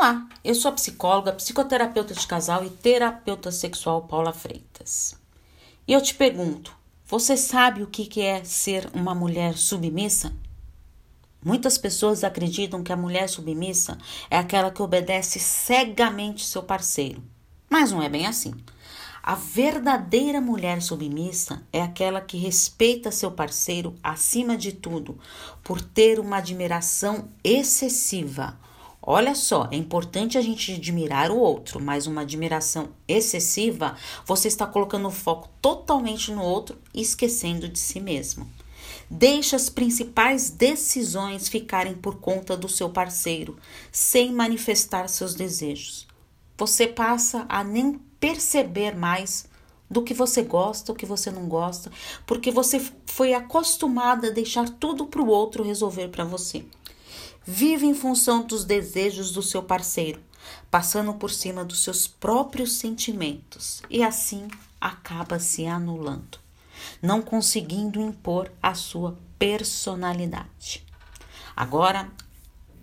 Olá, eu sou a psicóloga, psicoterapeuta de casal e terapeuta sexual Paula Freitas. E eu te pergunto: você sabe o que é ser uma mulher submissa? Muitas pessoas acreditam que a mulher submissa é aquela que obedece cegamente seu parceiro, mas não é bem assim. A verdadeira mulher submissa é aquela que respeita seu parceiro acima de tudo, por ter uma admiração excessiva. Olha só, é importante a gente admirar o outro, mas uma admiração excessiva, você está colocando o foco totalmente no outro e esquecendo de si mesmo. Deixe as principais decisões ficarem por conta do seu parceiro, sem manifestar seus desejos. Você passa a nem perceber mais do que você gosta, o que você não gosta, porque você foi acostumada a deixar tudo para o outro resolver para você. Vive em função dos desejos do seu parceiro, passando por cima dos seus próprios sentimentos e assim acaba se anulando, não conseguindo impor a sua personalidade. Agora,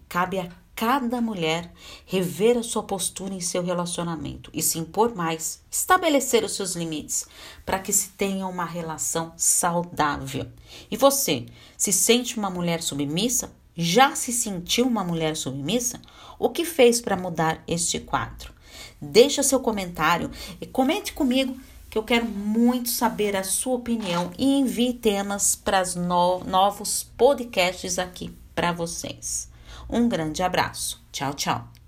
cabe a cada mulher rever a sua postura em seu relacionamento e se impor mais, estabelecer os seus limites para que se tenha uma relação saudável. E você, se sente uma mulher submissa? Já se sentiu uma mulher submissa? O que fez para mudar este quadro? Deixa seu comentário e comente comigo que eu quero muito saber a sua opinião e envie temas para no novos podcasts aqui para vocês. Um grande abraço. Tchau, tchau.